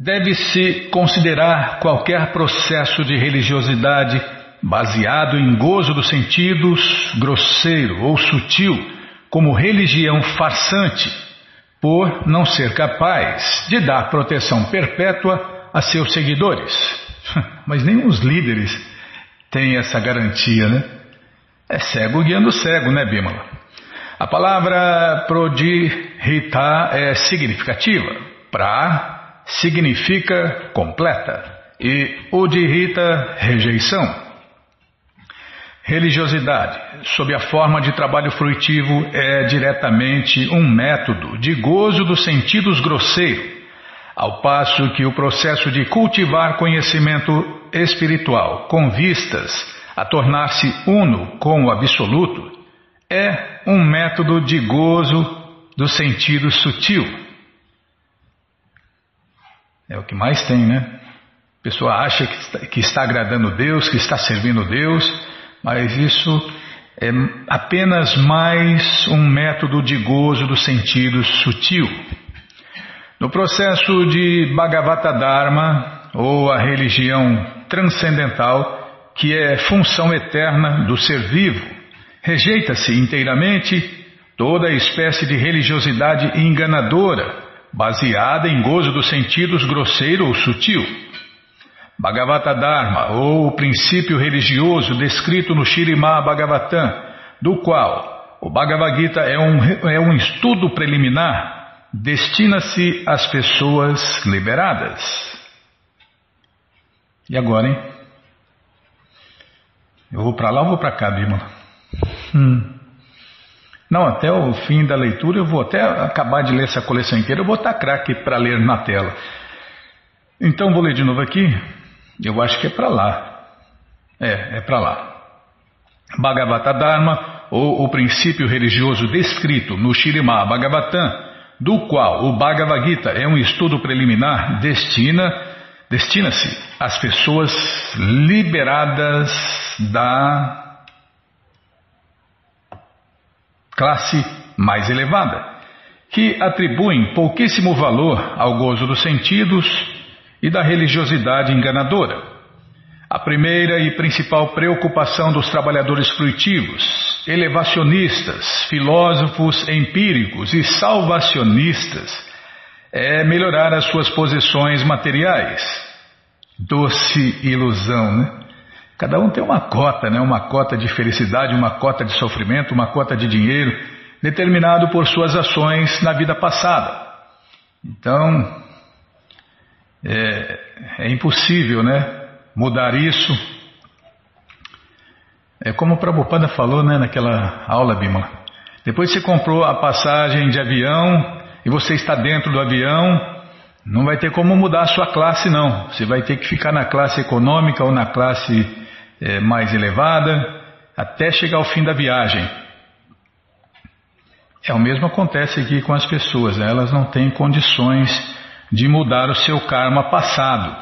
Deve-se considerar qualquer processo de religiosidade baseado em gozo dos sentidos, grosseiro ou sutil, como religião farsante, por não ser capaz de dar proteção perpétua a seus seguidores. Mas nem os líderes têm essa garantia, né? É cego guiando cego, né, Bimala? A palavra prodhita é significativa. Pra significa completa e udhita rejeição. Religiosidade, sob a forma de trabalho fruitivo, é diretamente um método de gozo dos sentidos grosseiro, ao passo que o processo de cultivar conhecimento espiritual com vistas a tornar-se uno com o absoluto é um método de gozo do sentido sutil. É o que mais tem, né? A pessoa acha que está, que está agradando Deus, que está servindo Deus mas isso é apenas mais um método de gozo do sentido sutil. No processo de Bhagavata Dharma, ou a religião transcendental, que é função eterna do ser vivo, rejeita-se inteiramente toda espécie de religiosidade enganadora, baseada em gozo dos sentidos grosseiro ou sutil. Bhagavata Dharma, ou o princípio religioso descrito no Shirimá Bhagavatam, do qual o Bhagavad Gita é um, é um estudo preliminar, destina-se às pessoas liberadas. E agora, hein? Eu vou para lá ou vou para cá, Bima? Hum. Não, até o fim da leitura eu vou até acabar de ler essa coleção inteira, eu vou estar craque para ler na tela. Então vou ler de novo aqui. Eu acho que é para lá. É, é para lá. Bhagavata Dharma, ou o princípio religioso descrito no Shirimá Bhagavatam, do qual o Bhagavad Gita é um estudo preliminar, destina, destina-se às pessoas liberadas da classe mais elevada, que atribuem pouquíssimo valor ao gozo dos sentidos e da religiosidade enganadora. A primeira e principal preocupação dos trabalhadores fruitivos, elevacionistas, filósofos empíricos e salvacionistas é melhorar as suas posições materiais. Doce ilusão, né? Cada um tem uma cota, né? Uma cota de felicidade, uma cota de sofrimento, uma cota de dinheiro, determinado por suas ações na vida passada. Então, é, é impossível, né? Mudar isso. É como o Prabhupada falou, né? Naquela aula, Bimala. Depois você comprou a passagem de avião e você está dentro do avião, não vai ter como mudar a sua classe, não. Você vai ter que ficar na classe econômica ou na classe é, mais elevada até chegar ao fim da viagem. É o mesmo acontece aqui com as pessoas, né? elas não têm condições de mudar o seu karma passado.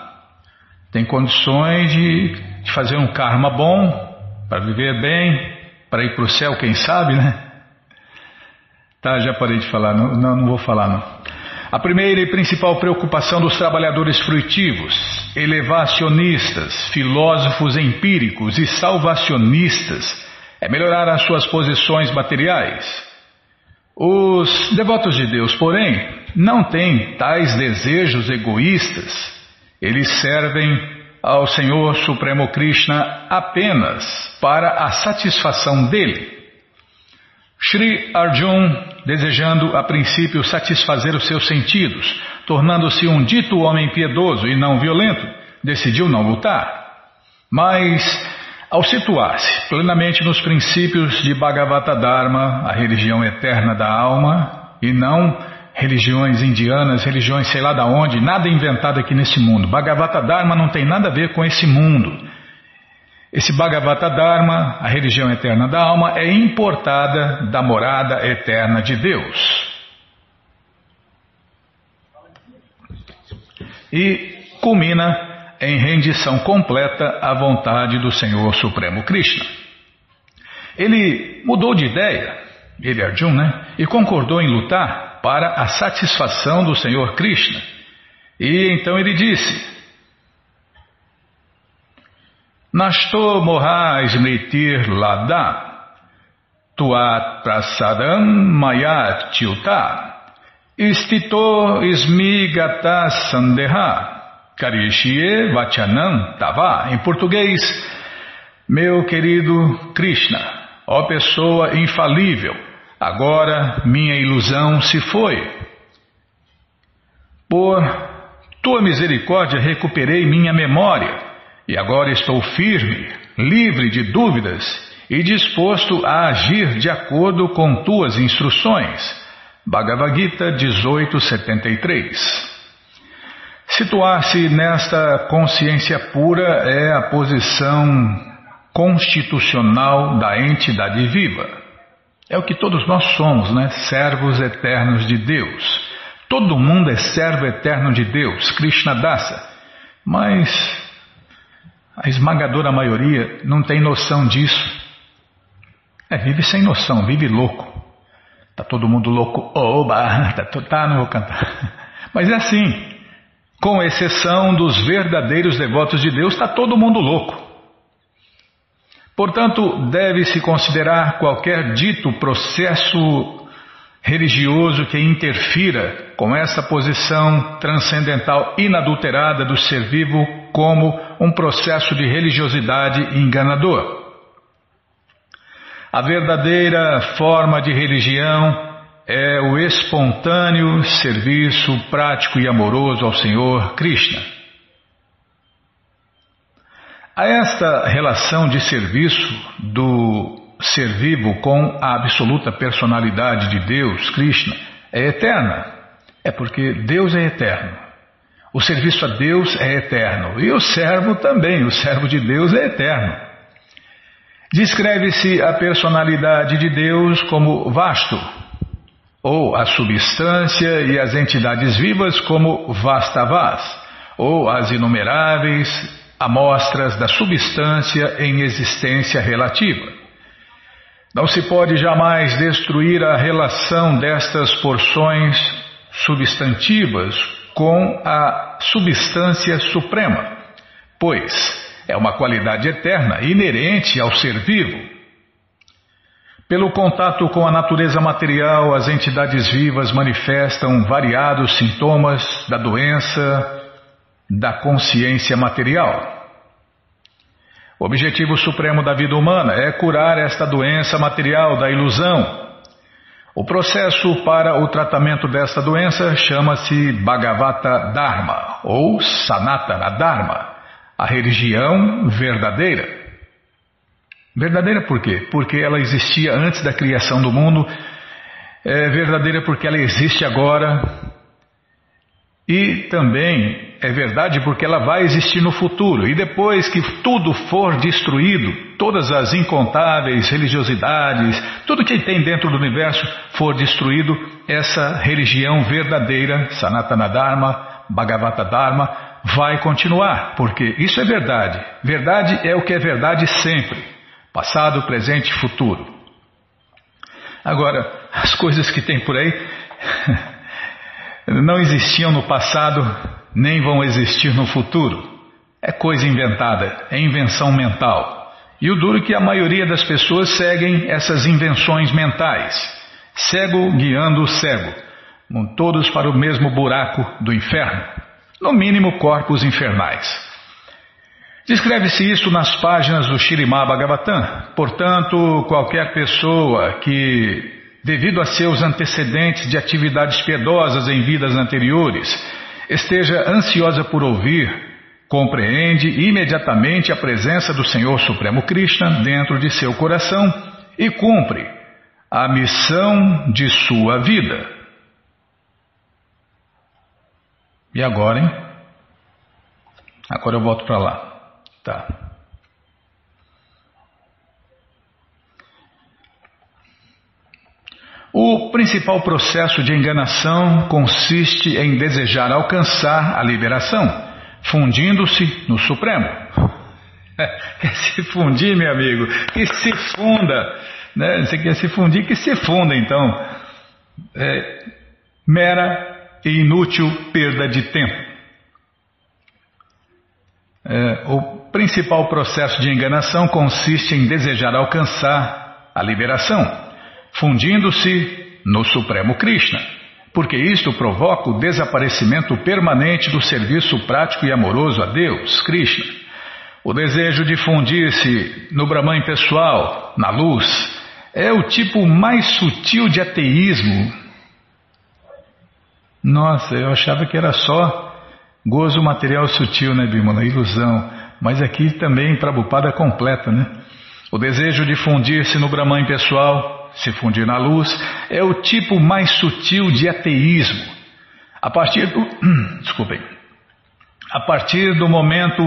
Tem condições de, de fazer um karma bom, para viver bem, para ir para o céu, quem sabe, né? Tá, já parei de falar, não, não, não vou falar não. A primeira e principal preocupação dos trabalhadores fruitivos, elevacionistas, filósofos empíricos e salvacionistas é melhorar as suas posições materiais. Os devotos de Deus, porém, não têm tais desejos egoístas. Eles servem ao Senhor Supremo Krishna apenas para a satisfação dele. Sri Arjun, desejando a princípio satisfazer os seus sentidos, tornando-se um dito homem piedoso e não violento, decidiu não lutar. Mas, ao situar-se plenamente nos princípios de Bhagavata Dharma, a religião eterna da alma, e não religiões indianas, religiões sei lá da onde, nada inventado aqui nesse mundo. Bhagavata Dharma não tem nada a ver com esse mundo. Esse Bhagavata Dharma, a religião eterna da alma, é importada da morada eterna de Deus. E culmina em rendição completa à vontade do Senhor Supremo Krishna. Ele mudou de ideia, ele Arjun, né? E concordou em lutar para a satisfação do Senhor Krishna. E então ele disse: Nashto moha smritir lada tuat prasadam mayat istito ismigata sandeha karishie vachanam tava. Em português, meu querido Krishna, ó pessoa infalível, agora minha ilusão se foi. Por tua misericórdia recuperei minha memória e agora estou firme, livre de dúvidas e disposto a agir de acordo com tuas instruções. Bhagavad Gita 1873 Situar-se nesta consciência pura é a posição constitucional da entidade viva. É o que todos nós somos, né? Servos eternos de Deus. Todo mundo é servo eterno de Deus, Krishna Dasa. Mas a esmagadora maioria não tem noção disso. É, vive sem noção, vive louco. Tá todo mundo louco. Oba, tá, tá, não vou cantar. Mas é assim. Com exceção dos verdadeiros devotos de Deus, está todo mundo louco. Portanto, deve-se considerar qualquer dito processo religioso que interfira com essa posição transcendental inadulterada do ser vivo como um processo de religiosidade enganador. A verdadeira forma de religião é o espontâneo serviço prático e amoroso ao Senhor Krishna. A esta relação de serviço do ser vivo com a absoluta personalidade de Deus, Krishna, é eterna. É porque Deus é eterno. O serviço a Deus é eterno. E o servo também, o servo de Deus é eterno. Descreve-se a personalidade de Deus como vasto, ou a substância e as entidades vivas como vastavas, ou as inumeráveis amostras da substância em existência relativa. Não se pode jamais destruir a relação destas porções substantivas com a substância suprema, pois é uma qualidade eterna, inerente ao ser vivo pelo contato com a natureza material, as entidades vivas manifestam variados sintomas da doença da consciência material. O objetivo supremo da vida humana é curar esta doença material da ilusão. O processo para o tratamento desta doença chama-se Bhagavata Dharma ou Sanatana Dharma, a religião verdadeira. Verdadeira por quê? Porque ela existia antes da criação do mundo, é verdadeira porque ela existe agora, e também é verdade porque ela vai existir no futuro. E depois que tudo for destruído, todas as incontáveis religiosidades, tudo que tem dentro do universo for destruído, essa religião verdadeira, Sanatana Dharma, Bhagavata Dharma, vai continuar, porque isso é verdade. Verdade é o que é verdade sempre. Passado, presente e futuro. Agora, as coisas que tem por aí não existiam no passado, nem vão existir no futuro. É coisa inventada, é invenção mental. E o duro é que a maioria das pessoas seguem essas invenções mentais. Cego guiando o cego. Todos para o mesmo buraco do inferno. No mínimo, corpos infernais. Descreve-se isso nas páginas do Shirimá Bhagavatam. Portanto, qualquer pessoa que, devido a seus antecedentes de atividades piedosas em vidas anteriores, esteja ansiosa por ouvir, compreende imediatamente a presença do Senhor Supremo Krishna dentro de seu coração e cumpre a missão de sua vida. E agora, hein? Agora eu volto para lá. Tá. O principal processo de enganação consiste em desejar alcançar a liberação, fundindo-se no Supremo. Quer se fundir, meu amigo? Que se funda. Né? Você quer se fundir? Que se funda, então. É, mera e inútil perda de tempo. É, o principal processo de enganação consiste em desejar alcançar a liberação, fundindo-se no Supremo Krishna, porque isto provoca o desaparecimento permanente do serviço prático e amoroso a Deus, Krishna. O desejo de fundir-se no Brahman pessoal, na luz, é o tipo mais sutil de ateísmo. Nossa, eu achava que era só Gozo material sutil, né, Bimala? Ilusão. Mas aqui também Prabhupada completa, né? O desejo de fundir-se no Brahman pessoal, se fundir na luz, é o tipo mais sutil de ateísmo. A partir do. Desculpem. A partir do momento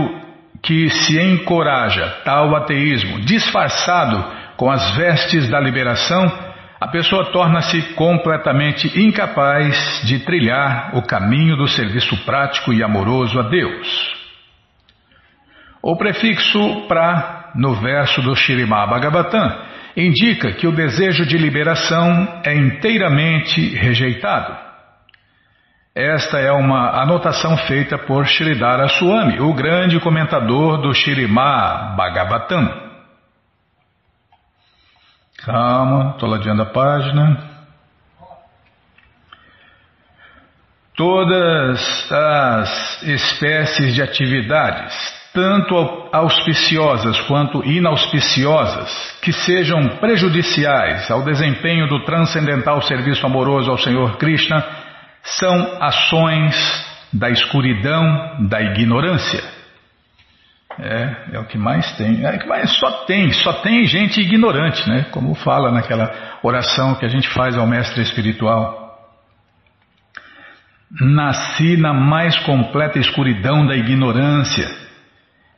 que se encoraja tal ateísmo, disfarçado com as vestes da liberação, a pessoa torna-se completamente incapaz de trilhar o caminho do serviço prático e amoroso a Deus. O prefixo pra no verso do Shirimá Bhagavatam indica que o desejo de liberação é inteiramente rejeitado. Esta é uma anotação feita por Sridhara Swami, o grande comentador do Shirimá Bhagavatam. Calma, estou ladeando a página. Todas as espécies de atividades, tanto auspiciosas quanto inauspiciosas, que sejam prejudiciais ao desempenho do transcendental serviço amoroso ao Senhor Krishna, são ações da escuridão, da ignorância. É, é o que mais tem. É o que mais só tem, só tem gente ignorante, né? Como fala naquela oração que a gente faz ao mestre espiritual. Nasci na mais completa escuridão da ignorância,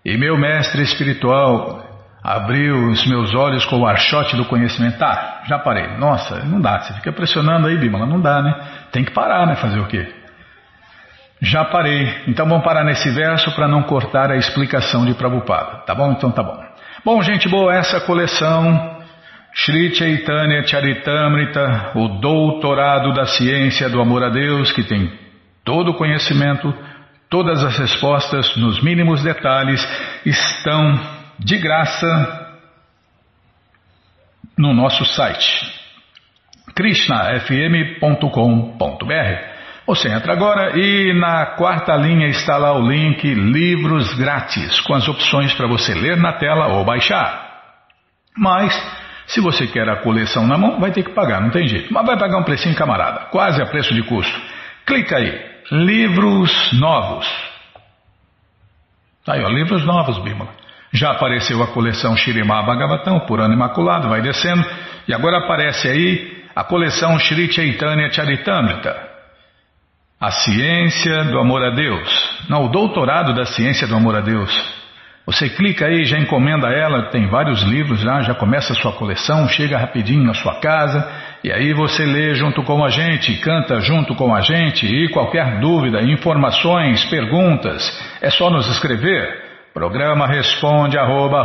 e meu mestre espiritual abriu os meus olhos com o archote do conhecimento. Tá, já parei. Nossa, não dá. Você fica pressionando aí, Bímola, não dá, né? Tem que parar, né? Fazer o quê? Já parei. Então vamos parar nesse verso para não cortar a explicação de Prabhupada. Tá bom? Então tá bom. Bom, gente boa, essa coleção Sri Chaitanya Charitamrita, o doutorado da ciência do amor a Deus, que tem todo o conhecimento, todas as respostas nos mínimos detalhes, estão de graça no nosso site krishnafm.com.br. Você entra agora e na quarta linha está lá o link Livros Grátis, com as opções para você ler na tela ou baixar. Mas, se você quer a coleção na mão, vai ter que pagar, não tem jeito. Mas vai pagar um precinho camarada, quase a preço de custo. Clica aí, Livros Novos. Tá aí, ó, Livros Novos, Bímola. Já apareceu a coleção Shirimá Bhagavatam, por ano imaculado, vai descendo. E agora aparece aí a coleção Shri Chaitanya Charitamrita. A ciência do amor a Deus. Não, o doutorado da ciência do amor a Deus. Você clica aí, já encomenda ela, tem vários livros lá, já começa a sua coleção, chega rapidinho na sua casa, e aí você lê junto com a gente, canta junto com a gente, e qualquer dúvida, informações, perguntas, é só nos escrever. Programa responde arroba,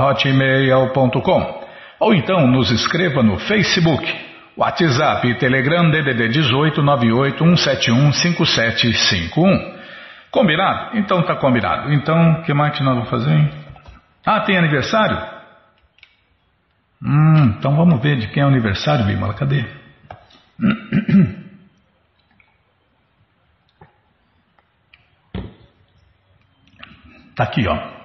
ou então nos escreva no Facebook WhatsApp e Telegram DDD 18 98 171 5751. Combinado? Então tá combinado. Então, o que mais que nós vamos fazer? Hein? Ah, tem aniversário? Hum, então vamos ver de quem é o aniversário, Bimala. Cadê? Tá aqui, ó.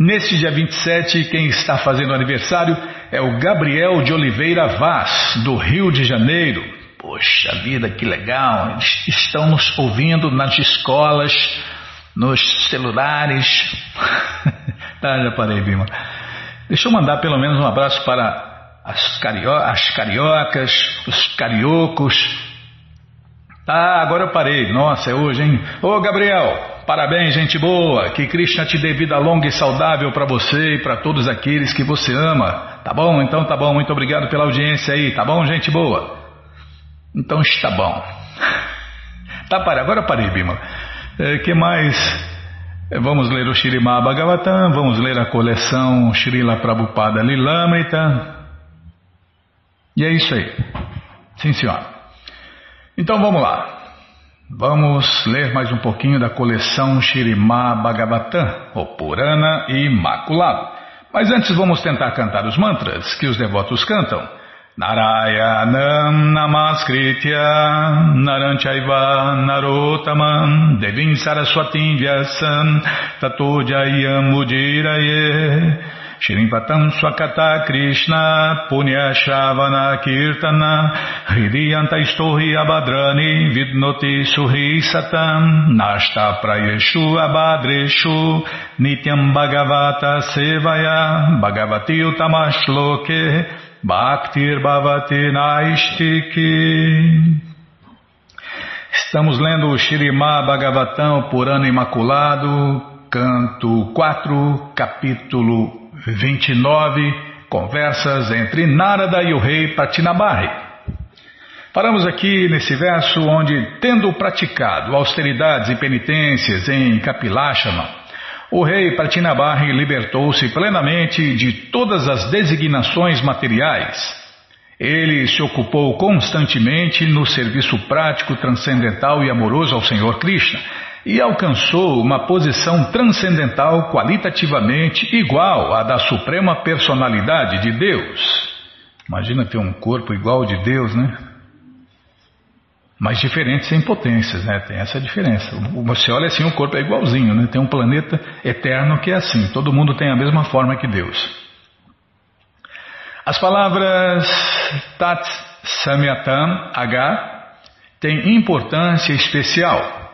Neste dia 27, quem está fazendo aniversário é o Gabriel de Oliveira Vaz, do Rio de Janeiro. Poxa vida, que legal! Eles estão nos ouvindo nas escolas, nos celulares. tá, já parei, Bima. Deixa eu mandar pelo menos um abraço para as, cario as cariocas, os cariocos. Tá, agora eu parei. Nossa, é hoje, hein? Ô, Gabriel, Parabéns, gente boa. Que Krishna te dê vida longa e saudável para você e para todos aqueles que você ama. Tá bom? Então tá bom. Muito obrigado pela audiência aí. Tá bom, gente boa? Então está bom. Tá, para. Agora parei, Bima. É, que mais? É, vamos ler o Shirimá Bhagavatam, vamos ler a coleção Srila Prabhupada Lilamrita. E é isso aí. Sim, senhor. Então vamos lá. Vamos ler mais um pouquinho da coleção Shirimá Bhagavatam, o Purana Imaculado. Mas antes vamos tentar cantar os mantras que os devotos cantam. Narayanam Namaskritya Naranchaiva Narotaman Devim Saraswatim Vyasam Tato Jayam Mudiraye Shrimpatam Swakata Krishna Punya Shavana Kirtana Hridiyanta Istohi Abadrani Vidnoti Suhi Satam Nashta Prayeshu Abadreshu Nityam Bhagavata Sevaya Bhagavati Utamashloke Bhaktir Bhavati Naistiki. Estamos lendo o Shirimá Bhagavatam Purana Imaculado, canto 4, capítulo 29 Conversas entre Narada e o rei Patinabarri. Paramos aqui nesse verso onde, tendo praticado austeridades e penitências em Kapilashama, o rei Pratinabarri libertou-se plenamente de todas as designações materiais. Ele se ocupou constantemente no serviço prático, transcendental e amoroso ao Senhor Krishna e alcançou uma posição transcendental qualitativamente igual à da Suprema Personalidade de Deus. Imagina ter um corpo igual ao de Deus, né? Mas diferentes em potências, né? Tem essa diferença. Você olha assim, o corpo é igualzinho, né? Tem um planeta eterno que é assim. Todo mundo tem a mesma forma que Deus. As palavras Tat Samyatam H têm importância especial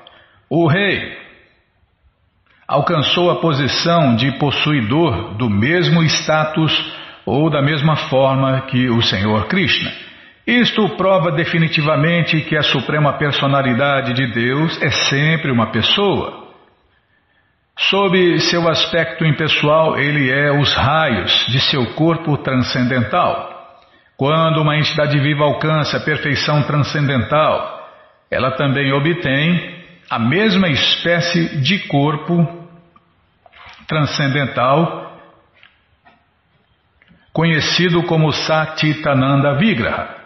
o rei alcançou a posição de possuidor do mesmo status ou da mesma forma que o Senhor Krishna. Isto prova definitivamente que a suprema personalidade de Deus é sempre uma pessoa. Sob seu aspecto impessoal, ele é os raios de seu corpo transcendental. Quando uma entidade viva alcança a perfeição transcendental, ela também obtém a mesma espécie de corpo transcendental conhecido como Satitananda Vigraha.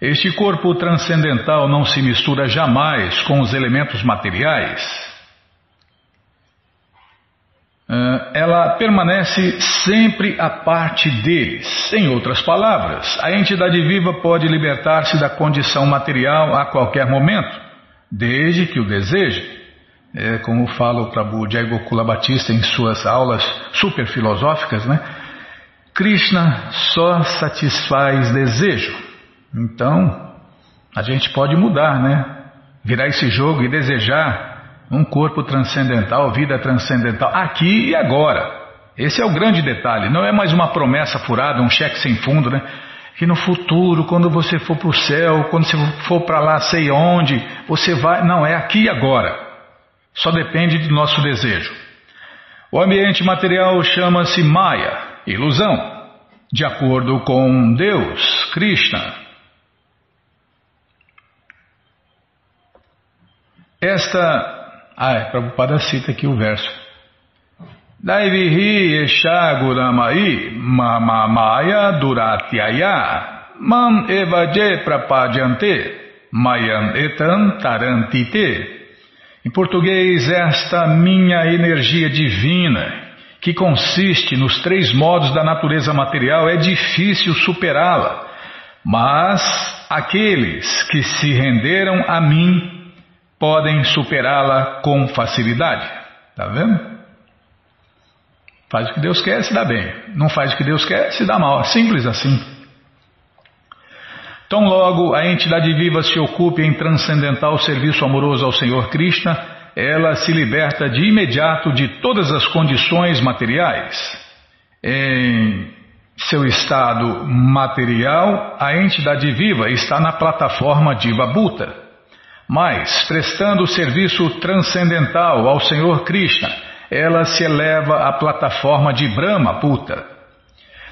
Este corpo transcendental não se mistura jamais com os elementos materiais. Ah, ela permanece sempre a parte deles. Em outras palavras, a entidade viva pode libertar-se da condição material a qualquer momento desde que o deseje. É, como fala o Prabhu Jai Gokula Batista em suas aulas super filosóficas, né? Krishna só satisfaz desejo. Então, a gente pode mudar, né? Virar esse jogo e desejar um corpo transcendental, vida transcendental, aqui e agora. Esse é o grande detalhe. Não é mais uma promessa furada, um cheque sem fundo, né? Que no futuro, quando você for para o céu, quando você for para lá, sei onde, você vai. Não, é aqui e agora. Só depende do nosso desejo. O ambiente material chama-se Maya, ilusão, de acordo com Deus, Krishna. Esta. Ah, é, Prabhupada cita aqui o verso. Daivihi Eshaguramai Mamamaya Duratyaya Mam Evaje Prapadyante Mayam Etan Tarantite Em português, esta minha energia divina, que consiste nos três modos da natureza material, é difícil superá-la, mas aqueles que se renderam a mim podem superá-la com facilidade. Está vendo? Faz o que Deus quer, se dá bem. Não faz o que Deus quer, se dá mal. Simples assim. Tão logo a entidade viva se ocupe em transcendental serviço amoroso ao Senhor Krishna, ela se liberta de imediato de todas as condições materiais. Em seu estado material, a entidade viva está na plataforma Diva Bhuta. Mas, prestando serviço transcendental ao Senhor Krishna, ela se eleva à plataforma de Brahma Bhuta.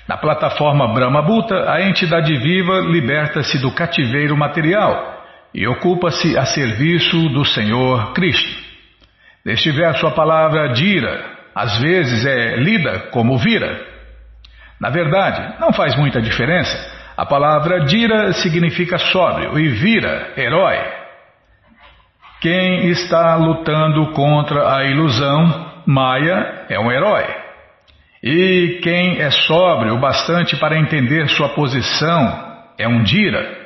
Na plataforma Brahma Bhuta, a entidade viva liberta-se do cativeiro material e ocupa-se a serviço do Senhor Cristo. Neste verso, a palavra Dira às vezes é lida como vira. Na verdade, não faz muita diferença. A palavra Dira significa sóbrio e vira, herói. Quem está lutando contra a ilusão, Maya, é um herói. E quem é sóbrio o bastante para entender sua posição é um Dira.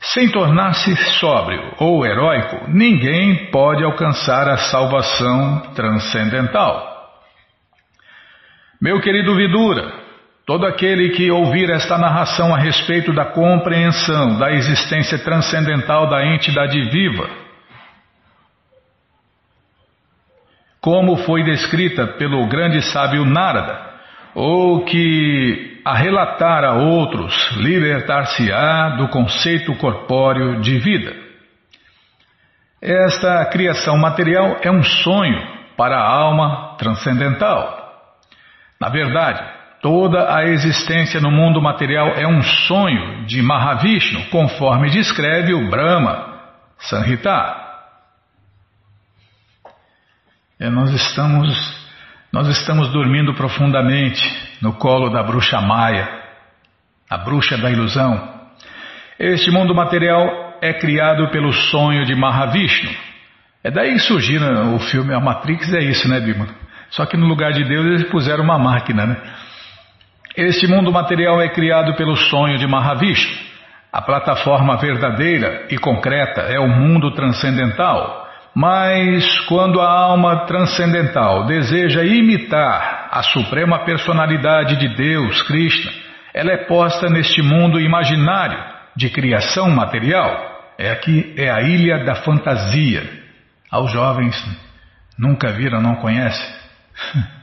Sem tornar-se sóbrio ou heróico, ninguém pode alcançar a salvação transcendental. Meu querido Vidura, todo aquele que ouvir esta narração a respeito da compreensão da existência transcendental da entidade viva, como foi descrita pelo grande sábio Narada, ou que a relatar a outros libertar-se-á do conceito corpóreo de vida. Esta criação material é um sonho para a alma transcendental. Na verdade, toda a existência no mundo material é um sonho de Mahavishnu, conforme descreve o Brahma Sanhita. É, nós estamos nós estamos dormindo profundamente no colo da bruxa Maia, a bruxa da ilusão. Este mundo material é criado pelo sonho de Mahavishnu. É daí que surgiu o filme A Matrix, é isso, né, Bima? Só que no lugar de Deus eles puseram uma máquina, né? Este mundo material é criado pelo sonho de Mahavishnu. A plataforma verdadeira e concreta é o mundo transcendental. Mas quando a alma transcendental deseja imitar a suprema personalidade de Deus, Krishna, ela é posta neste mundo imaginário de criação material. É aqui é a ilha da fantasia. Aos jovens nunca viram, não conhecem.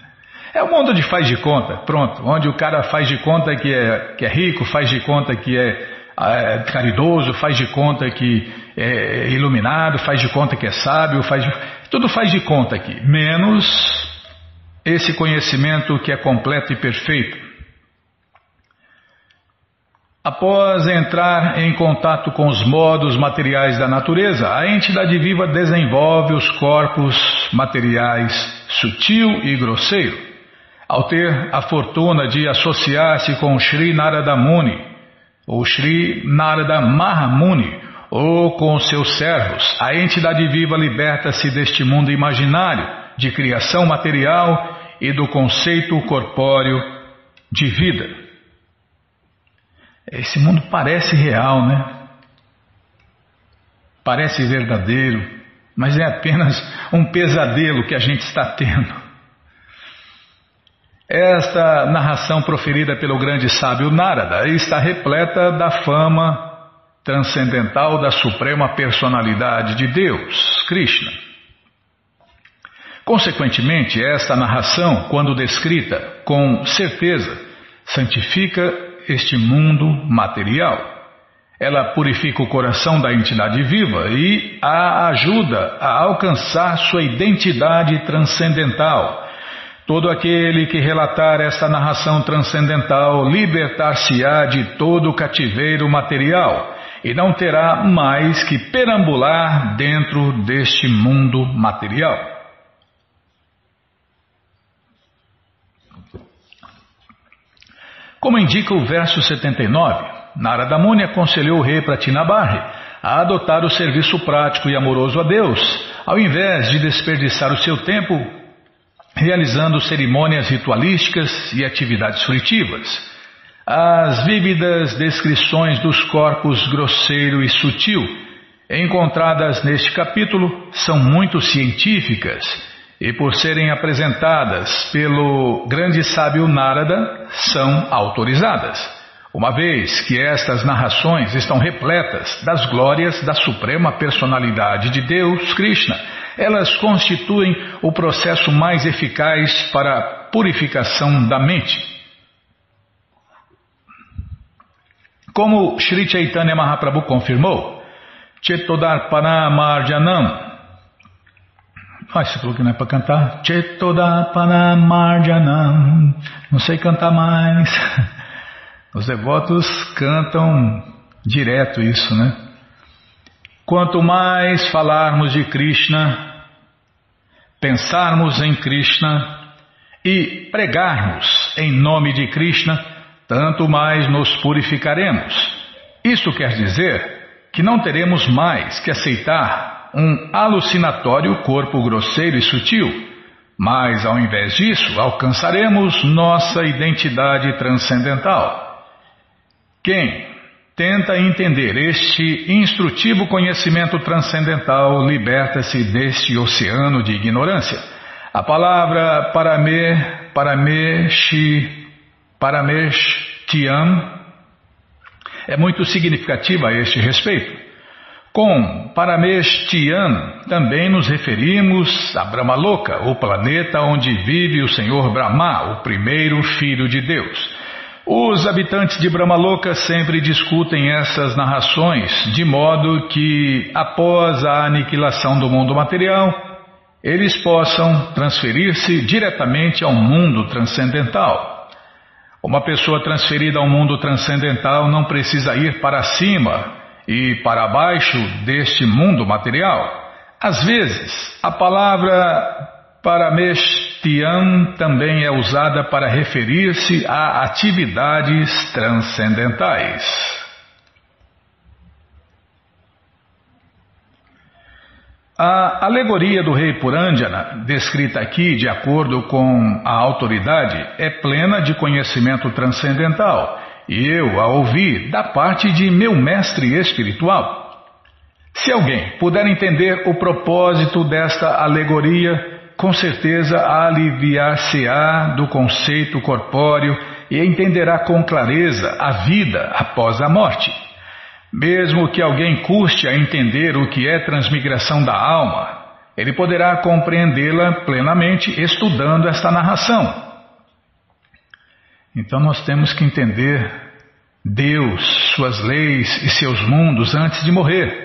É o mundo de faz de conta, pronto, onde o cara faz de conta que é, que é rico, faz de conta que é, é caridoso, faz de conta que é iluminado, faz de conta que é sábio, faz de, tudo faz de conta aqui, menos esse conhecimento que é completo e perfeito. Após entrar em contato com os modos materiais da natureza, a entidade viva desenvolve os corpos materiais sutil e grosseiro. Ao ter a fortuna de associar-se com Sri Narada Muni, ou Sri Narada Mahamuni, ou com seus servos, a entidade viva liberta-se deste mundo imaginário de criação material e do conceito corpóreo de vida. Esse mundo parece real, né? Parece verdadeiro, mas é apenas um pesadelo que a gente está tendo. Esta narração proferida pelo grande sábio Narada está repleta da fama transcendental da Suprema Personalidade de Deus, Krishna. Consequentemente, esta narração, quando descrita com certeza, santifica este mundo material. Ela purifica o coração da entidade viva e a ajuda a alcançar sua identidade transcendental. Todo aquele que relatar esta narração transcendental libertar-se-á de todo o cativeiro material e não terá mais que perambular dentro deste mundo material. Como indica o verso 79, Narada Muni aconselhou o rei Pratinabarri a adotar o serviço prático e amoroso a Deus, ao invés de desperdiçar o seu tempo realizando cerimônias ritualísticas e atividades frutivas. As vívidas descrições dos corpos grosseiro e sutil, encontradas neste capítulo, são muito científicas e, por serem apresentadas pelo grande sábio Narada, são autorizadas, uma vez que estas narrações estão repletas das glórias da Suprema Personalidade de Deus, Krishna. Elas constituem o processo mais eficaz para a purificação da mente. Como Sri Chaitanya Mahaprabhu confirmou, Chetodarpana Marjanam. Ah, você falou que não é para cantar? Chetodarpana Marjanam. Não sei cantar mais. Os devotos cantam direto isso, né? Quanto mais falarmos de Krishna, pensarmos em Krishna e pregarmos em nome de Krishna, tanto mais nos purificaremos. Isto quer dizer que não teremos mais que aceitar um alucinatório corpo grosseiro e sutil, mas ao invés disso alcançaremos nossa identidade transcendental. Quem tenta entender este instrutivo conhecimento transcendental liberta-se deste oceano de ignorância. A palavra parame, parameshi, parameshtiam é muito significativa a este respeito. Com Parameshtian também nos referimos a Brahmaloka, o planeta onde vive o Senhor Brahma, o primeiro filho de Deus. Os habitantes de Brahmaloka sempre discutem essas narrações, de modo que, após a aniquilação do mundo material, eles possam transferir-se diretamente ao mundo transcendental. Uma pessoa transferida ao mundo transcendental não precisa ir para cima e para baixo deste mundo material. Às vezes, a palavra paramestian também é usada para referir-se a atividades transcendentais. A alegoria do rei Purandjana, descrita aqui de acordo com a autoridade, é plena de conhecimento transcendental e eu a ouvi da parte de meu mestre espiritual. Se alguém puder entender o propósito desta alegoria, com certeza aliviar-se-á do conceito corpóreo e entenderá com clareza a vida após a morte. Mesmo que alguém custe a entender o que é transmigração da alma, ele poderá compreendê-la plenamente estudando esta narração. Então nós temos que entender Deus, suas leis e seus mundos antes de morrer.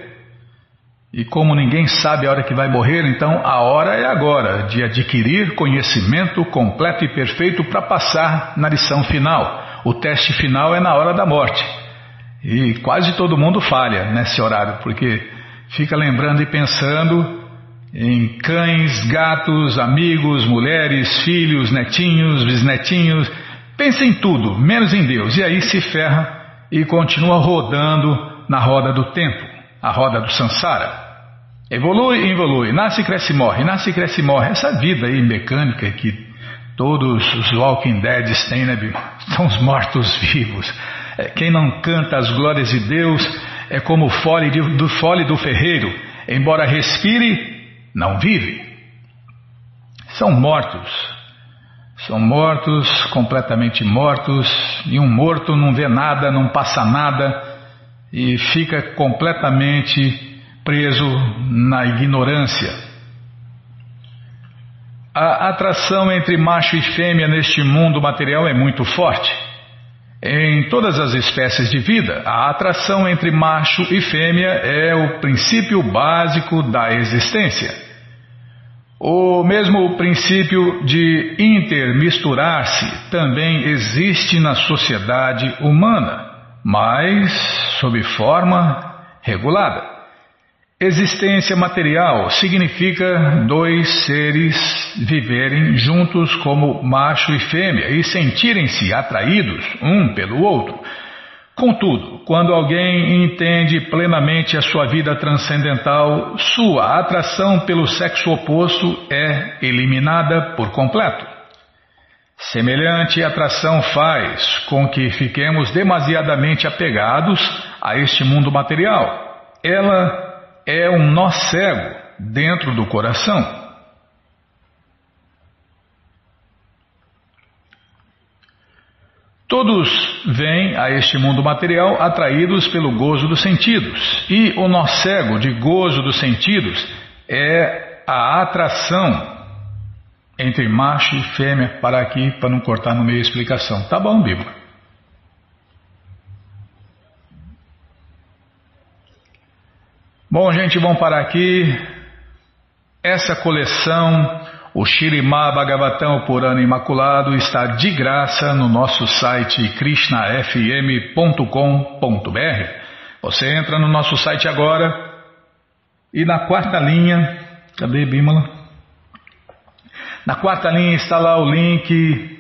E como ninguém sabe a hora que vai morrer, então a hora é agora de adquirir conhecimento completo e perfeito para passar na lição final. O teste final é na hora da morte. E quase todo mundo falha nesse horário, porque fica lembrando e pensando em cães, gatos, amigos, mulheres, filhos, netinhos, bisnetinhos. Pensa em tudo, menos em Deus. E aí se ferra e continua rodando na roda do tempo, a roda do sansara. Evolui evolui, nasce, cresce, morre, nasce, cresce, morre. Essa vida aí mecânica que todos os Walking Dead têm, né, São os mortos-vivos. É, quem não canta as glórias de Deus é como o fole do fole do ferreiro, embora respire, não vive. São mortos. São mortos, completamente mortos, e um morto não vê nada, não passa nada e fica completamente preso na ignorância. A atração entre macho e fêmea neste mundo material é muito forte. Em todas as espécies de vida, a atração entre macho e fêmea é o princípio básico da existência. O mesmo princípio de intermisturar-se também existe na sociedade humana, mas sob forma regulada. Existência material significa dois seres viverem juntos como macho e fêmea e sentirem-se atraídos um pelo outro. Contudo, quando alguém entende plenamente a sua vida transcendental, sua atração pelo sexo oposto é eliminada por completo. Semelhante atração faz com que fiquemos demasiadamente apegados a este mundo material. Ela é um nó cego dentro do coração. Todos vêm a este mundo material atraídos pelo gozo dos sentidos, e o nó cego de gozo dos sentidos é a atração entre macho e fêmea, para aqui, para não cortar no meio a explicação. Tá bom, Bíblia? Bom, gente, vamos parar aqui. Essa coleção, o Shirimá Bhagavatam Purana Imaculado, está de graça no nosso site krishnafm.com.br. Você entra no nosso site agora e na quarta linha, cadê Bímola? Na quarta linha está lá o link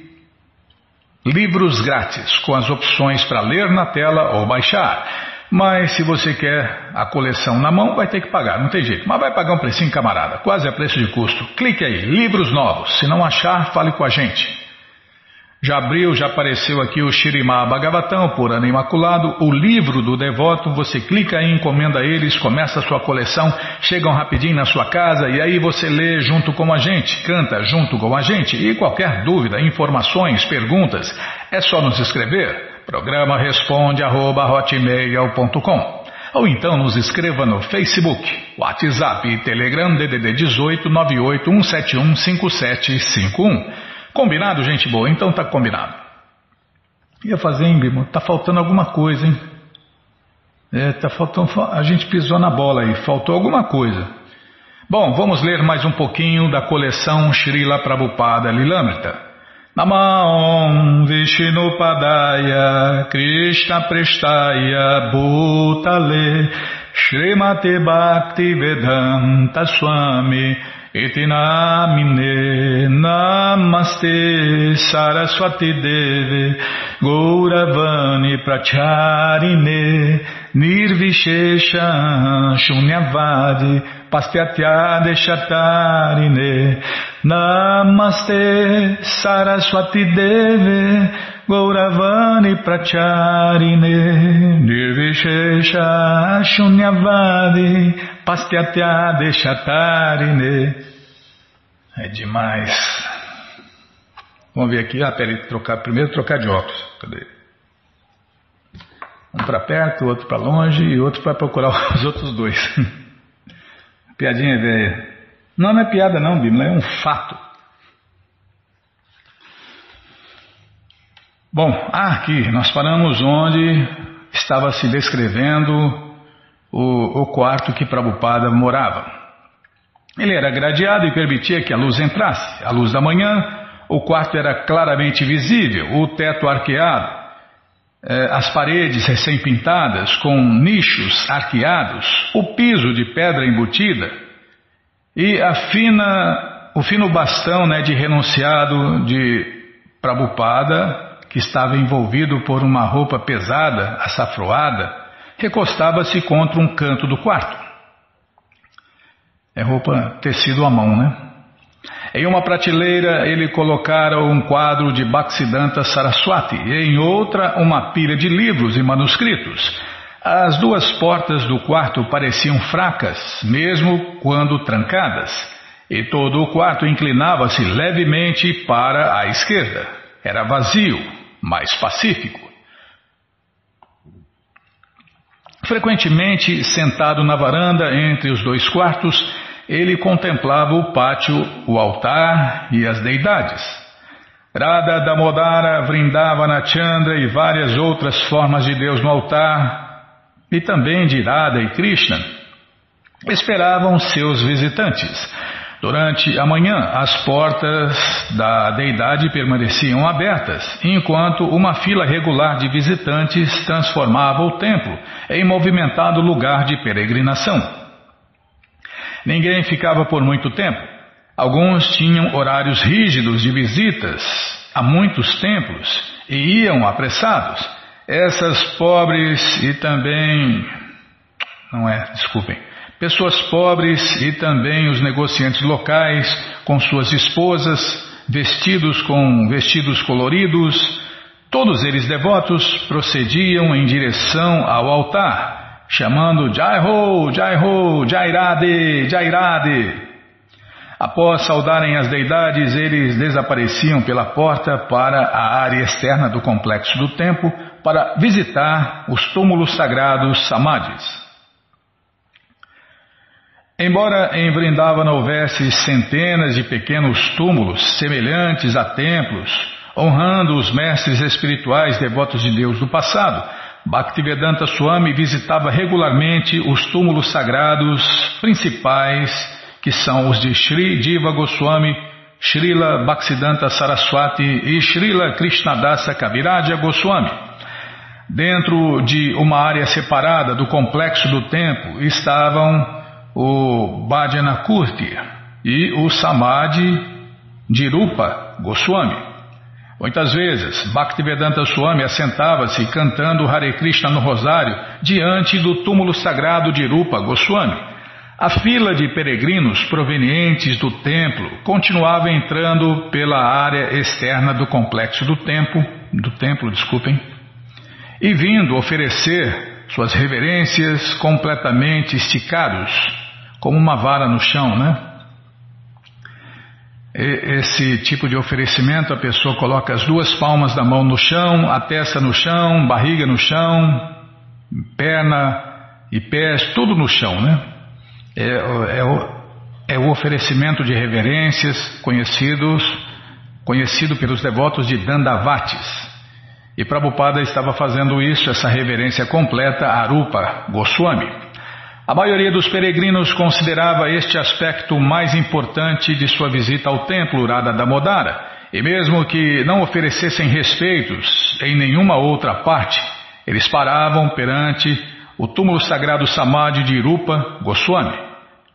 Livros grátis, com as opções para ler na tela ou baixar. Mas se você quer a coleção na mão, vai ter que pagar, não tem jeito. Mas vai pagar um precinho, camarada, quase a preço de custo. Clique aí, livros novos. Se não achar, fale com a gente. Já abriu, já apareceu aqui o Shirimá Bhagavatam, por ano imaculado, o livro do devoto, você clica aí, encomenda eles, começa a sua coleção, chegam rapidinho na sua casa e aí você lê junto com a gente, canta junto com a gente e qualquer dúvida, informações, perguntas, é só nos escrever. Programa responde arroba hotmail.com ou então nos escreva no Facebook, WhatsApp e Telegram DDD 18 98 171 5751. Combinado, gente boa? Então tá combinado. Ia fazer, Bimo? Tá faltando alguma coisa, hein? É, tá faltando. A gente pisou na bola aí, faltou alguma coisa. Bom, vamos ler mais um pouquinho da coleção Srila Prabhupada Lilamrita. Namaon Vishnu Padaya Krishna Prestaya Bhutale Srimate Bhakti Vedanta Swami Iti namine namaste saraswati deve gauravani pracharine nirvishesha shunyavadi pastyatya namaste saraswati deve gauravani pracharine nirvishesha shunyavadi Pastyatya. É demais. Vamos ver aqui. Ah, peraí, trocar, primeiro trocar de óculos. Cadê? Um para perto, outro para longe e outro para procurar os outros dois. Piadinha velha. Não, não é piada não, Bíblia, é um fato. Bom, ah, aqui nós paramos onde estava se descrevendo o, o quarto que Prabhupada morava. Ele era gradeado e permitia que a luz entrasse. A luz da manhã, o quarto era claramente visível, o teto arqueado, as paredes recém-pintadas com nichos arqueados, o piso de pedra embutida e a fina, o fino bastão né, de renunciado de Prabhupada, que estava envolvido por uma roupa pesada, açafroada, recostava-se contra um canto do quarto. É roupa tecido à mão, né? Em uma prateleira ele colocara um quadro de Bhaktisiddhanta Saraswati e em outra uma pilha de livros e manuscritos. As duas portas do quarto pareciam fracas, mesmo quando trancadas, e todo o quarto inclinava-se levemente para a esquerda. Era vazio, mas pacífico. Frequentemente, sentado na varanda entre os dois quartos, ele contemplava o pátio, o altar e as deidades. Radha Damodara, Vrindavana Chandra e várias outras formas de Deus no altar, e também de Radha e Krishna, esperavam seus visitantes. Durante a manhã, as portas da deidade permaneciam abertas, enquanto uma fila regular de visitantes transformava o templo em movimentado lugar de peregrinação. Ninguém ficava por muito tempo. Alguns tinham horários rígidos de visitas a muitos templos e iam apressados. Essas pobres e também. Não é, desculpem Pessoas pobres e também os negociantes locais, com suas esposas, vestidos com vestidos coloridos, todos eles devotos procediam em direção ao altar, chamando Jai Ho, Jai Ho, Jairade, Jairade. Após saudarem as deidades, eles desapareciam pela porta para a área externa do complexo do templo para visitar os túmulos sagrados samadhis. Embora em Vrindavana houvesse centenas de pequenos túmulos semelhantes a templos, honrando os mestres espirituais devotos de Deus do passado, Bhaktivedanta Swami visitava regularmente os túmulos sagrados principais, que são os de Sri Diva Goswami, Srila Bhaktisiddhanta Saraswati e Srila Krishnadasa Kaviraja Goswami. Dentro de uma área separada do complexo do templo estavam o Bhajana Kurti e o Samadhi Dirupa Goswami. Muitas vezes, Bhaktivedanta Swami assentava-se cantando Hare Krishna no rosário diante do túmulo sagrado de Rupa Goswami. A fila de peregrinos provenientes do templo continuava entrando pela área externa do complexo do templo, do templo, desculpem, e vindo oferecer suas reverências completamente esticados, como uma vara no chão, né? Esse tipo de oferecimento, a pessoa coloca as duas palmas da mão no chão, a testa no chão, barriga no chão, perna e pés, tudo no chão, né? É, é, o, é o oferecimento de reverências conhecidos, conhecido pelos devotos de Dandavatis. E Prabhupada estava fazendo isso, essa reverência completa a Rupa Goswami. A maioria dos peregrinos considerava este aspecto mais importante de sua visita ao templo Radha Damodara, e mesmo que não oferecessem respeitos em nenhuma outra parte, eles paravam perante o túmulo sagrado Samadhi de Rupa Goswami.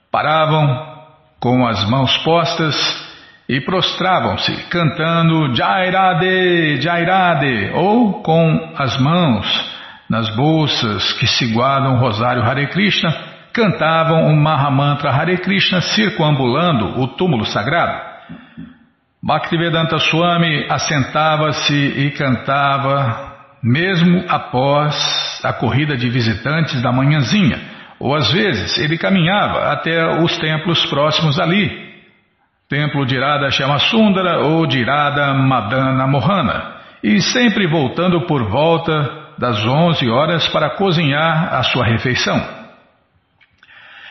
Paravam com as mãos postas e prostravam-se, cantando Jairade, Jairade, ou com as mãos nas bolsas que se guardam o rosário Hare Krishna, cantavam o Mahamantra Hare Krishna circunambulando o túmulo sagrado. Bhaktivedanta Swami assentava-se e cantava mesmo após a corrida de visitantes da manhãzinha, ou às vezes ele caminhava até os templos próximos ali, templo de Irada Shamasundara ou de Irada Madana Mohana, e sempre voltando por volta das 11 horas para cozinhar a sua refeição.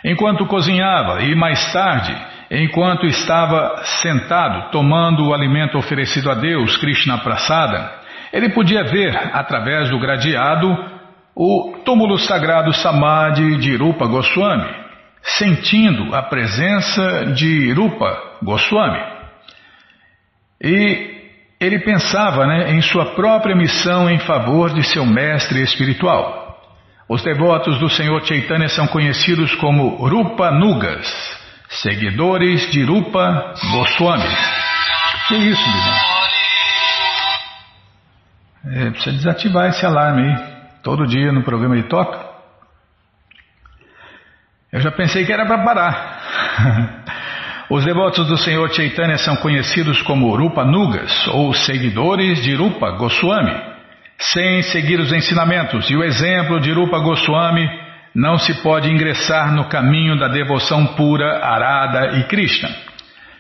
Enquanto cozinhava e mais tarde, enquanto estava sentado tomando o alimento oferecido a Deus, Krishna Prasada, ele podia ver, através do gradeado, o túmulo sagrado Samadhi de Rupa Goswami, sentindo a presença de Rupa Goswami. E ele pensava né, em sua própria missão em favor de seu mestre espiritual. Os devotos do Senhor Chaitanya são conhecidos como Rupa Nugas, seguidores de Rupa Goswami. Que isso, Bima? É, precisa desativar esse alarme aí. Todo dia no programa ele toca. Eu já pensei que era para parar. Os devotos do Senhor Chaitanya são conhecidos como Rupa Nugas, ou seguidores de Rupa Goswami. Sem seguir os ensinamentos e o exemplo de Rupa Goswami, não se pode ingressar no caminho da devoção pura, Arada e Krishna.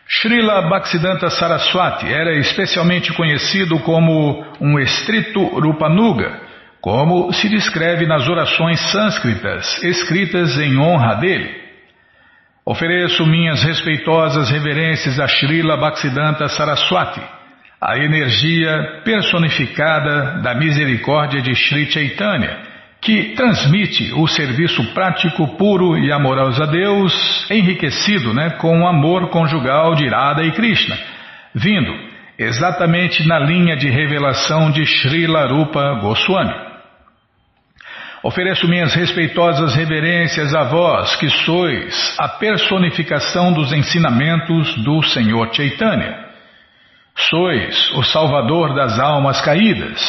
Srila Bhaktisiddhanta Saraswati era especialmente conhecido como um estrito Rupanuga, como se descreve nas orações sânscritas escritas em honra dele. Ofereço minhas respeitosas reverências a Srila Bhaktisiddhanta Saraswati, a energia personificada da misericórdia de Sri Chaitanya, que transmite o serviço prático, puro e amoroso a Deus, enriquecido né, com o amor conjugal de Radha e Krishna, vindo exatamente na linha de revelação de Srila Rupa Goswami. Ofereço minhas respeitosas reverências a vós, que sois a personificação dos ensinamentos do Senhor Chaitanya. Sois o salvador das almas caídas.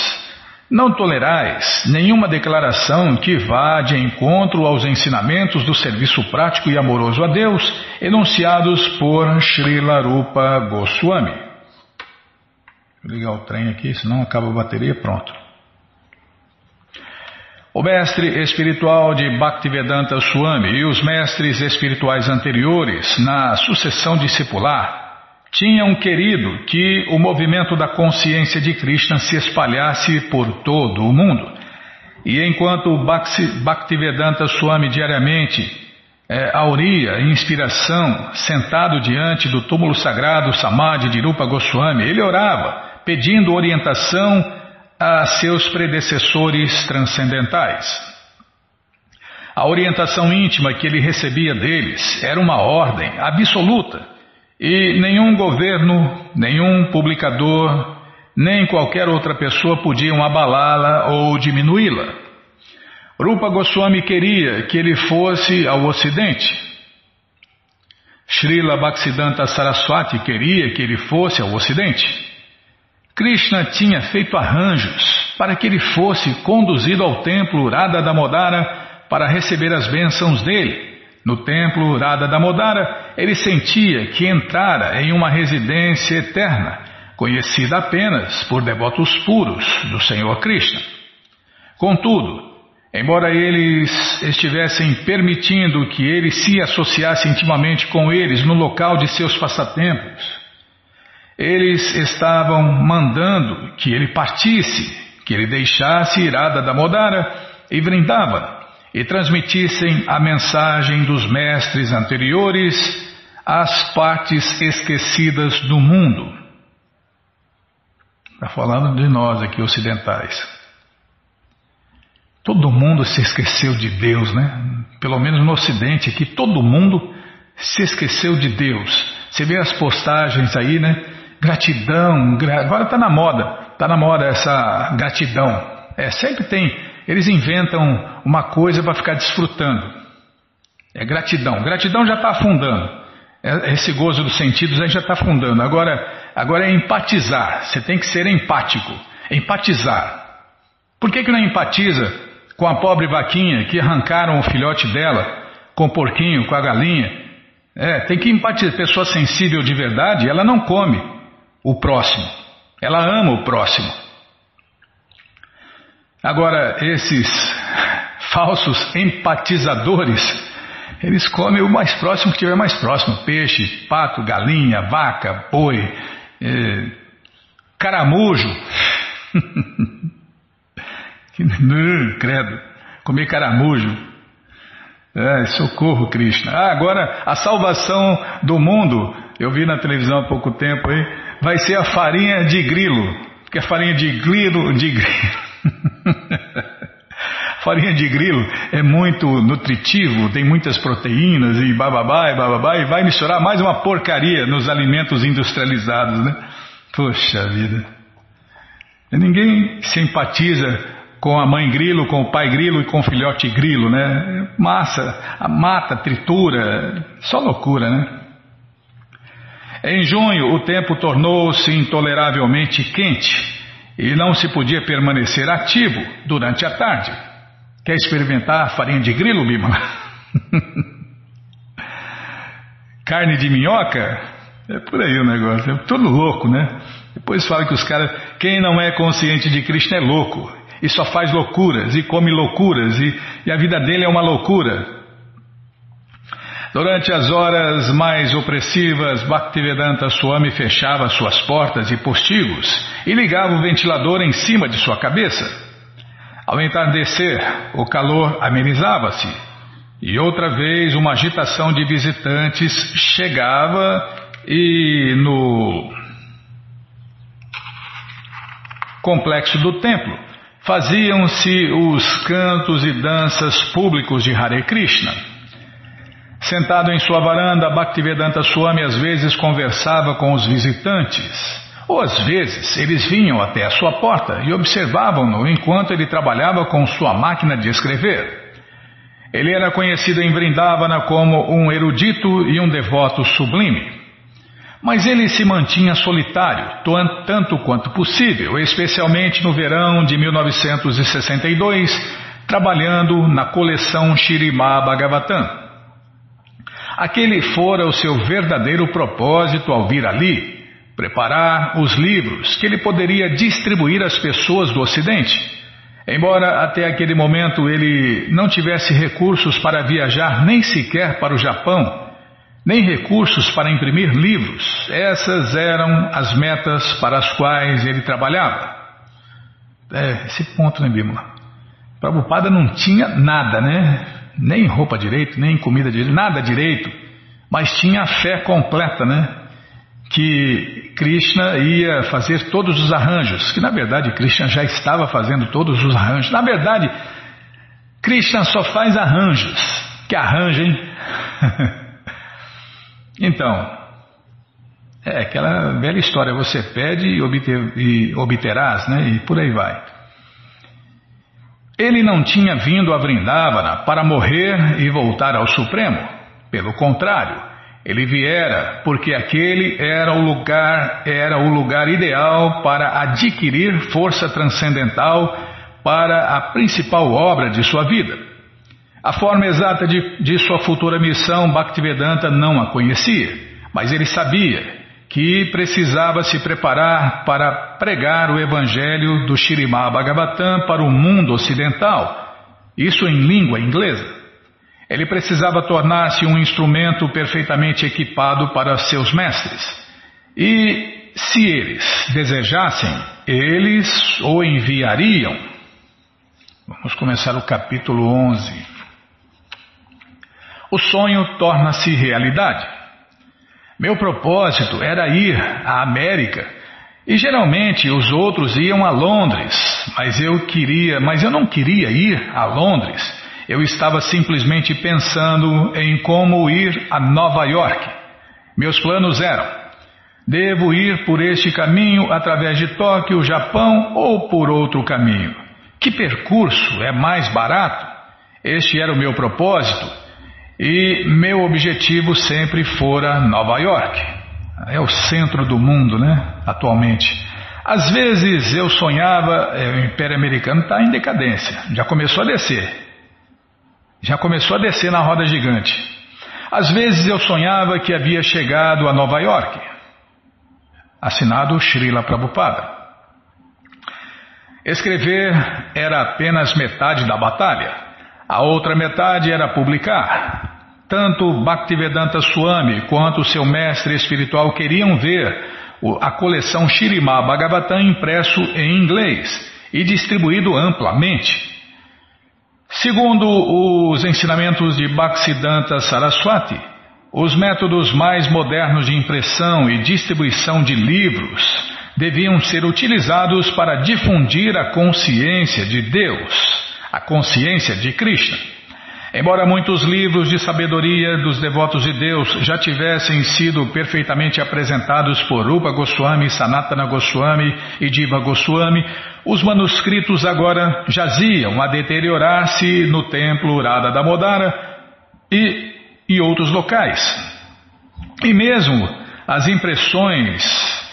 Não tolerais nenhuma declaração que vá de encontro aos ensinamentos do serviço prático e amoroso a Deus, enunciados por Srila Rupa Goswami. Vou ligar o trem aqui, senão acaba a bateria, pronto. O mestre espiritual de Bhaktivedanta Swami e os mestres espirituais anteriores, na sucessão discipular, tinham querido que o movimento da consciência de Krishna se espalhasse por todo o mundo. E enquanto Bhaktivedanta Swami diariamente é, auria inspiração, sentado diante do túmulo sagrado Samadhi de Rupa Goswami, ele orava, pedindo orientação a seus predecessores transcendentais. A orientação íntima que ele recebia deles era uma ordem absoluta e nenhum governo, nenhum publicador, nem qualquer outra pessoa podiam abalá-la ou diminuí-la. Rupa Goswami queria que ele fosse ao Ocidente. Srila Bhaktisiddhanta Saraswati queria que ele fosse ao Ocidente. Krishna tinha feito arranjos para que ele fosse conduzido ao templo Radha Damodara para receber as bênçãos dele. No templo Radha Damodara, ele sentia que entrara em uma residência eterna, conhecida apenas por devotos puros do Senhor Krishna. Contudo, embora eles estivessem permitindo que ele se associasse intimamente com eles no local de seus passatempos, eles estavam mandando que ele partisse, que ele deixasse Irada Damodara e Vrindavana e transmitissem a mensagem dos mestres anteriores às partes esquecidas do mundo. Está falando de nós aqui ocidentais. Todo mundo se esqueceu de Deus, né? Pelo menos no Ocidente aqui, todo mundo se esqueceu de Deus. Você vê as postagens aí, né? Gratidão, gra... agora está na moda, está na moda essa gratidão. É, sempre tem eles inventam uma coisa para ficar desfrutando. É gratidão. Gratidão já está afundando. É, esse gozo dos sentidos já está afundando. Agora, agora é empatizar. Você tem que ser empático. Empatizar. Por que, que não empatiza com a pobre vaquinha que arrancaram o filhote dela, com o porquinho, com a galinha? É, tem que empatizar. Pessoa sensível de verdade, ela não come o próximo. Ela ama o próximo. Agora, esses falsos empatizadores, eles comem o mais próximo que tiver mais próximo: peixe, pato, galinha, vaca, boi, eh, caramujo. Credo, comer caramujo. É, socorro, Krishna. Ah, agora a salvação do mundo, eu vi na televisão há pouco tempo aí, vai ser a farinha de grilo. Que a farinha de grilo, de grilo. Farinha de grilo é muito nutritivo, tem muitas proteínas e bababá e bababá e vai misturar mais uma porcaria nos alimentos industrializados, né? Poxa vida. Ninguém simpatiza com a mãe grilo, com o pai grilo e com o filhote grilo, né? Massa, mata, tritura, só loucura, né? Em junho, o tempo tornou-se intoleravelmente quente e não se podia permanecer ativo durante a tarde. Quer experimentar farinha de grilo, Bima? Carne de minhoca? É por aí o negócio, é tudo louco, né? Depois fala que os caras, quem não é consciente de Cristo é louco, e só faz loucuras, e come loucuras, e, e a vida dele é uma loucura. Durante as horas mais opressivas, Bhaktivedanta Swami fechava suas portas e postigos e ligava o ventilador em cima de sua cabeça. Ao entardecer, o calor amenizava-se e outra vez uma agitação de visitantes chegava e no complexo do templo faziam-se os cantos e danças públicos de Hare Krishna. Sentado em sua varanda, Bhaktivedanta Swami às vezes conversava com os visitantes. Ou às vezes eles vinham até a sua porta e observavam-no enquanto ele trabalhava com sua máquina de escrever. Ele era conhecido em Vrindavana como um erudito e um devoto sublime. Mas ele se mantinha solitário, tanto quanto possível, especialmente no verão de 1962, trabalhando na coleção Shirimá Bhagavatam. Aquele fora o seu verdadeiro propósito ao vir ali, preparar os livros que ele poderia distribuir às pessoas do Ocidente. Embora até aquele momento ele não tivesse recursos para viajar nem sequer para o Japão, nem recursos para imprimir livros, essas eram as metas para as quais ele trabalhava. É, esse ponto, né, Bímola? Prabhupada não tinha nada, né? Nem roupa direito, nem comida direito, nada direito, mas tinha a fé completa, né? Que Krishna ia fazer todos os arranjos, que na verdade Krishna já estava fazendo todos os arranjos. Na verdade, Krishna só faz arranjos. Que arranjo, hein? então, é aquela velha história: você pede e, obter, e obterás, né? E por aí vai. Ele não tinha vindo a Vrindavana para morrer e voltar ao Supremo. Pelo contrário, Ele viera porque aquele era o lugar, era o lugar ideal para adquirir força transcendental para a principal obra de sua vida. A forma exata de, de sua futura missão Bhaktivedanta não a conhecia, mas ele sabia que precisava se preparar para pregar o evangelho do Shirimá Bhagavatam para o mundo ocidental, isso em língua inglesa. Ele precisava tornar-se um instrumento perfeitamente equipado para seus mestres. E, se eles desejassem, eles o enviariam. Vamos começar o capítulo 11. O sonho torna-se realidade. Meu propósito era ir à América e geralmente os outros iam a Londres, mas eu queria, mas eu não queria ir a Londres. Eu estava simplesmente pensando em como ir a Nova York. Meus planos eram: devo ir por este caminho através de Tóquio, Japão ou por outro caminho? Que percurso é mais barato? Este era o meu propósito e meu objetivo sempre fora Nova York. É o centro do mundo, né? Atualmente. Às vezes eu sonhava, é, o Império Americano está em decadência, já começou a descer. Já começou a descer na roda gigante. Às vezes eu sonhava que havia chegado a Nova York. Assinado Srila Prabhupada. Escrever era apenas metade da batalha. A outra metade era publicar. Tanto Bhaktivedanta Swami quanto seu mestre espiritual queriam ver a coleção Shirimá Bhagavatam impresso em inglês e distribuído amplamente. Segundo os ensinamentos de Bhaktisiddhanta Saraswati, os métodos mais modernos de impressão e distribuição de livros deviam ser utilizados para difundir a consciência de Deus a consciência de Krishna. Embora muitos livros de sabedoria dos devotos de Deus já tivessem sido perfeitamente apresentados por Rupa Goswami, Sanatana Goswami e Diva Goswami, os manuscritos agora jaziam a deteriorar-se no templo Radha Damodara e, e outros locais. E mesmo as impressões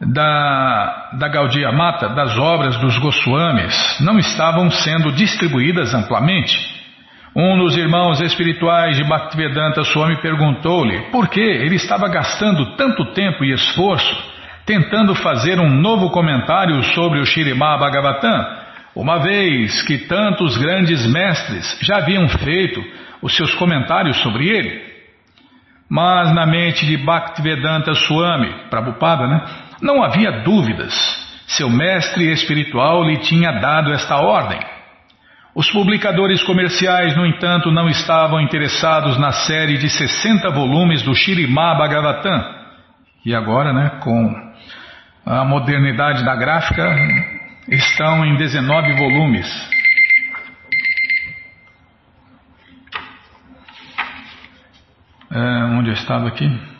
da, da Gaudiya Mata, das obras dos Goswamis, não estavam sendo distribuídas amplamente. Um dos irmãos espirituais de Bhaktivedanta Swami perguntou-lhe por que ele estava gastando tanto tempo e esforço tentando fazer um novo comentário sobre o Shirimá Bhagavatam, uma vez que tantos grandes mestres já haviam feito os seus comentários sobre ele. Mas na mente de Bhaktivedanta Swami, Prabhupada, né? Não havia dúvidas. Seu mestre espiritual lhe tinha dado esta ordem. Os publicadores comerciais, no entanto, não estavam interessados na série de 60 volumes do Shirimá Bhagavatam. E agora, né, com a modernidade da gráfica, estão em 19 volumes. É, onde eu estava aqui?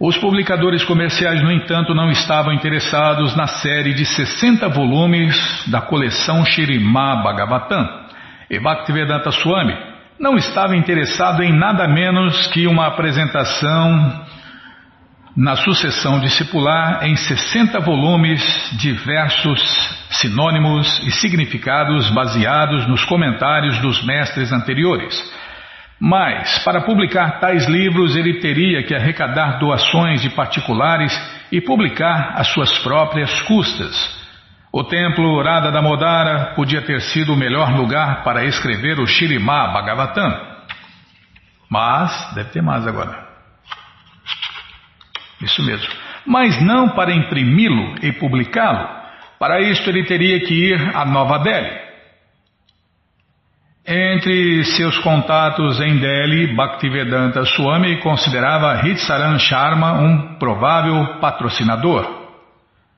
Os publicadores comerciais, no entanto, não estavam interessados na série de 60 volumes da coleção Shirimá Bhagavatam. E Bhaktivedanta Swami não estava interessado em nada menos que uma apresentação na sucessão discipular em 60 volumes de versos, sinônimos e significados baseados nos comentários dos mestres anteriores. Mas, para publicar tais livros, ele teria que arrecadar doações de particulares e publicar às suas próprias custas. O templo Radha Damodara podia ter sido o melhor lugar para escrever o Shirimá Bhagavatam. Mas, deve ter mais agora. Isso mesmo. Mas não para imprimi-lo e publicá-lo. Para isto ele teria que ir a Nova Delhi. Entre seus contatos em Delhi, Bhaktivedanta Swami considerava Hitsaran Sharma um provável patrocinador.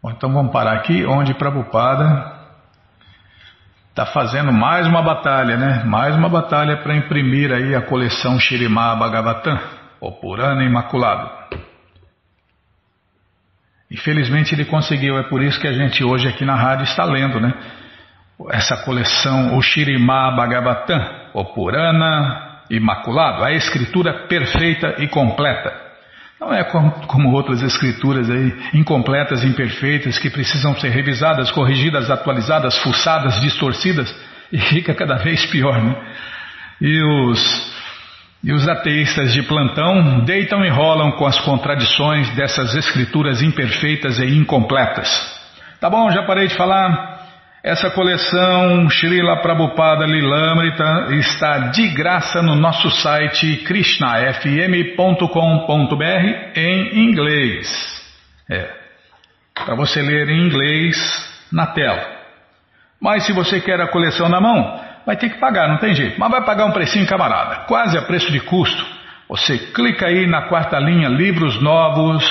Bom, então vamos parar aqui, onde Prabhupada está fazendo mais uma batalha, né? Mais uma batalha para imprimir aí a coleção Shirimá Bhagavatam, o Purana Imaculado. Infelizmente ele conseguiu, é por isso que a gente hoje aqui na rádio está lendo, né? Essa coleção, o Shirimá Bhagavatam, o Purana Imaculado, a escritura perfeita e completa. Não é como, outras escrituras aí, incompletas, imperfeitas, que precisam ser revisadas, corrigidas, atualizadas, fuçadas, distorcidas, e fica cada vez pior, né? E os, e os ateístas de plantão deitam e rolam com as contradições dessas escrituras imperfeitas e incompletas. Tá bom, já parei de falar. Essa coleção Srila Prabhupada Lilamrita está de graça no nosso site krishnafm.com.br em inglês. É, para você ler em inglês na tela. Mas se você quer a coleção na mão, vai ter que pagar, não tem jeito. Mas vai pagar um precinho camarada, quase a preço de custo. Você clica aí na quarta linha Livros Novos.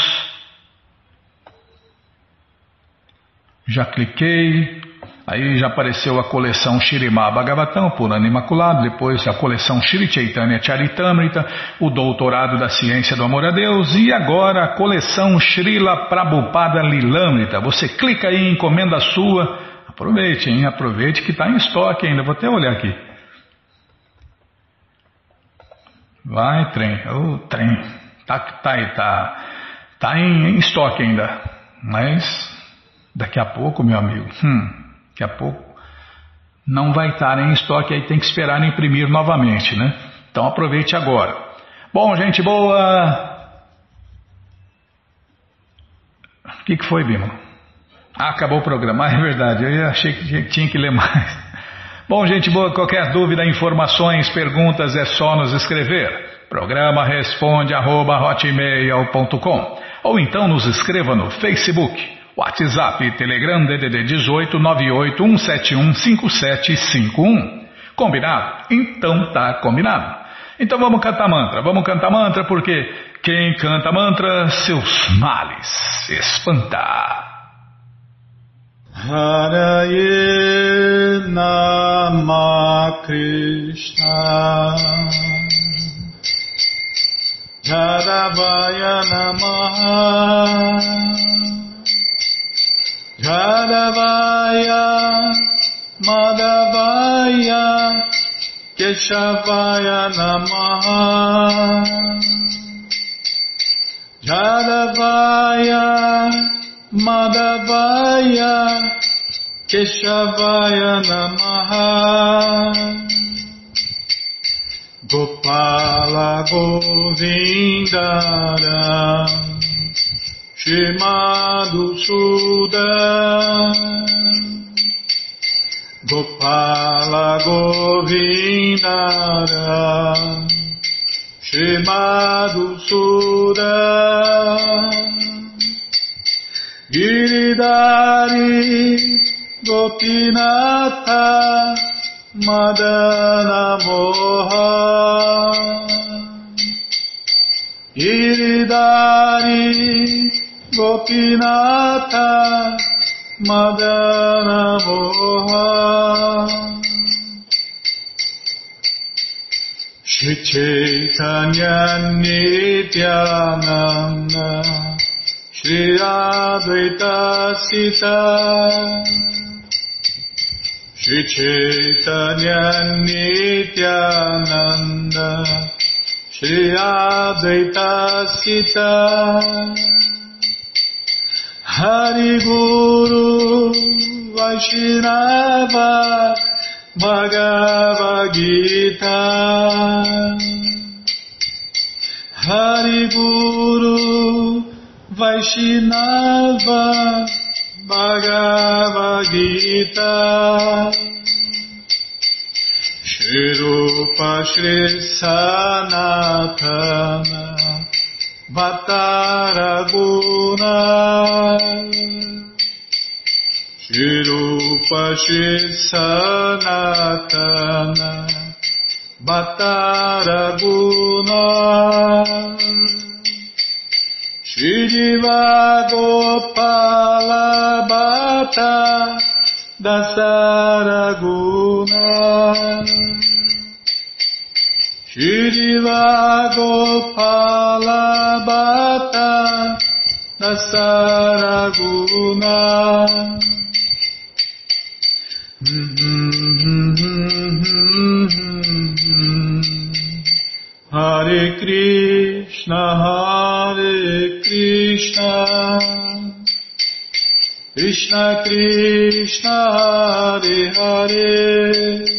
Já cliquei. Aí já apareceu a coleção Shirimá Bhagavatam, por ano imaculado, depois a coleção Shri Chaitanya Charitamrita, o doutorado da ciência do amor a Deus, e agora a coleção Srila Prabhupada Lilamrita. Você clica aí encomenda a sua. Aproveite, hein? Aproveite que está em estoque ainda. Vou até olhar aqui. Vai, trem. O trem. Tá, tá tá, tá em, em estoque ainda. Mas daqui a pouco, meu amigo. Hum, Daqui a pouco não vai estar em estoque, aí tem que esperar imprimir novamente, né? Então aproveite agora. Bom, gente boa. O que, que foi, Bima? Ah, acabou o programa. Ah, é verdade, eu achei que tinha que ler mais. Bom, gente boa, qualquer dúvida, informações, perguntas, é só nos escrever. Programa responde arroba, ou então nos escreva no Facebook WhatsApp Telegram DDD 18 981715751. Combinado? Então tá combinado. Então vamos cantar mantra. Vamos cantar mantra porque quem canta mantra, seus males espanta. Nama Krishna Jadavaya Namaha Jadavaya Madhavaya Keshavaya Namaha. Jadavaya Madhavaya Keshavaya Namaha. Gopala Govindara Shimadu Sudan Gopala Govindara. Shimadu Sudan Giridari Gopinatha Madana Moha. Giridari Gopinatha Madana Moha Shri Chaitanya Nityananda Shri Advaita Sita Shri Chaitanya Nityananda Shri Advaita Sita Hari Guru Vaishnava Bhagavad Gita. Hari Guru Vaishnava Bhagavad Gita. Shri Rupa Shri Sanatana Vataraguna Shirupa Sanatana. Vataraguna Shriva Gopala Bhatta Dasaraguna Shriva Nasaraguna Hare Krishna, Hare Krishna, Krishna Krishna, Hare Hare,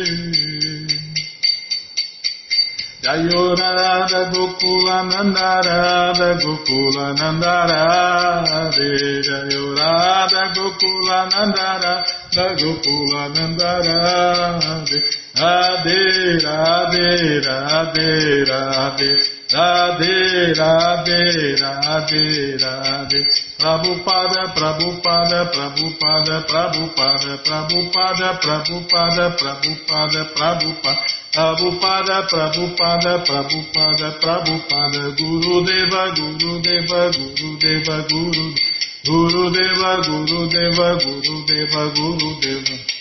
Jayo Radha Gokula Nanda Radha Gokula Nanda Radhe Jayo Radha Gokula Nanda Radha Gokula Nanda Radhe Radhe Radhe Radhe Radhe Radhe Radhe Radhe Radhe. Prabhupada Prabhupada Prabhupada Prabhupada Prabhupada Prabhupada Prabhupada Prabhupada Prabhupada Prabhupada Prabhupada Prabhupada Guru Deva Guru Deva Guru Deva Guru Guru Deva Guru Deva Guru Deva Guru Deva